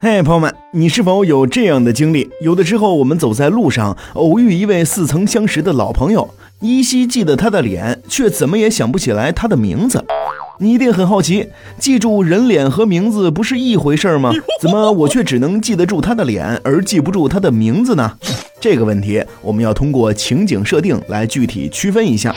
嘿，朋友们，你是否有这样的经历？有的时候，我们走在路上，偶遇一位似曾相识的老朋友，依稀记得他的脸，却怎么也想不起来他的名字。你一定很好奇，记住人脸和名字不是一回事吗？怎么我却只能记得住他的脸，而记不住他的名字呢？这个问题，我们要通过情景设定来具体区分一下。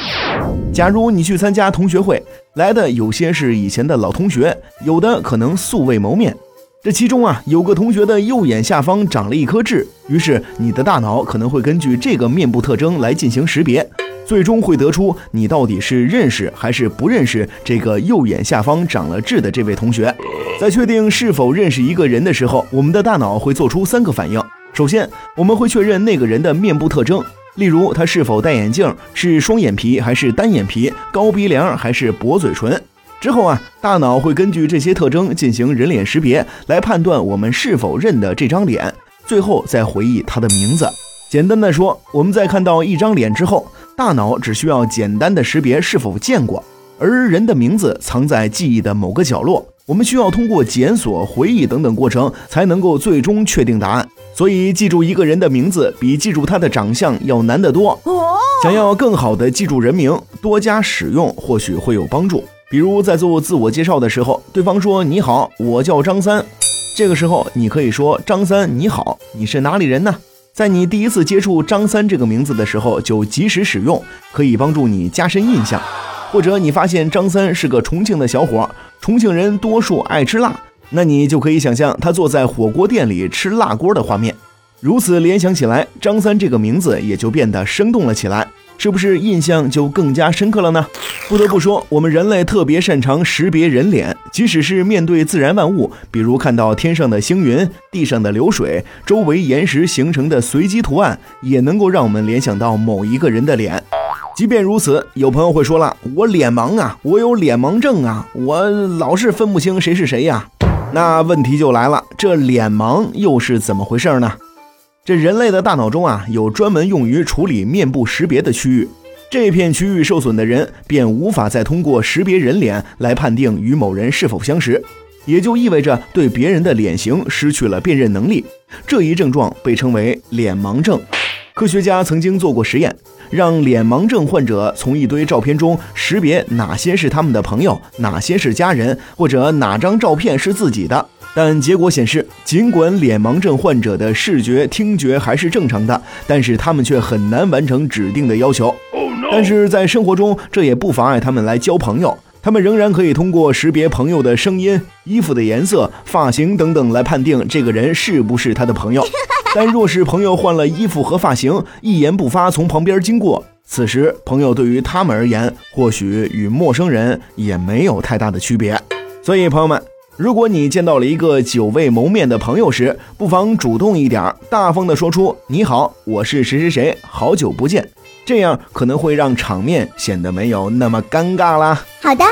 假如你去参加同学会，来的有些是以前的老同学，有的可能素未谋面。这其中啊，有个同学的右眼下方长了一颗痣，于是你的大脑可能会根据这个面部特征来进行识别，最终会得出你到底是认识还是不认识这个右眼下方长了痣的这位同学。在确定是否认识一个人的时候，我们的大脑会做出三个反应。首先，我们会确认那个人的面部特征，例如他是否戴眼镜，是双眼皮还是单眼皮，高鼻梁还是薄嘴唇。之后啊，大脑会根据这些特征进行人脸识别，来判断我们是否认得这张脸，最后再回忆他的名字。简单的说，我们在看到一张脸之后，大脑只需要简单的识别是否见过，而人的名字藏在记忆的某个角落，我们需要通过检索、回忆等等过程，才能够最终确定答案。所以，记住一个人的名字比记住他的长相要难得多。想要更好的记住人名，多加使用或许会有帮助。比如在做自我介绍的时候，对方说：“你好，我叫张三。”这个时候你可以说：“张三，你好，你是哪里人呢？”在你第一次接触张三这个名字的时候，就及时使用，可以帮助你加深印象。或者你发现张三是个重庆的小伙，重庆人多数爱吃辣，那你就可以想象他坐在火锅店里吃辣锅的画面。如此联想起来，张三这个名字也就变得生动了起来。是不是印象就更加深刻了呢？不得不说，我们人类特别擅长识别人脸，即使是面对自然万物，比如看到天上的星云、地上的流水、周围岩石形成的随机图案，也能够让我们联想到某一个人的脸。即便如此，有朋友会说了：“我脸盲啊，我有脸盲症啊，我老是分不清谁是谁呀。”那问题就来了，这脸盲又是怎么回事呢？这人类的大脑中啊，有专门用于处理面部识别的区域，这片区域受损的人便无法再通过识别人脸来判定与某人是否相识，也就意味着对别人的脸型失去了辨认能力。这一症状被称为脸盲症。科学家曾经做过实验，让脸盲症患者从一堆照片中识别哪些是他们的朋友，哪些是家人，或者哪张照片是自己的。但结果显示，尽管脸盲症患者的视觉、听觉还是正常的，但是他们却很难完成指定的要求。但是在生活中，这也不妨碍他们来交朋友。他们仍然可以通过识别朋友的声音、衣服的颜色、发型等等来判定这个人是不是他的朋友。但若是朋友换了衣服和发型，一言不发从旁边经过，此时朋友对于他们而言，或许与陌生人也没有太大的区别。所以，朋友们。如果你见到了一个久未谋面的朋友时，不妨主动一点，大方的说出“你好，我是谁谁谁，好久不见”，这样可能会让场面显得没有那么尴尬啦。好的。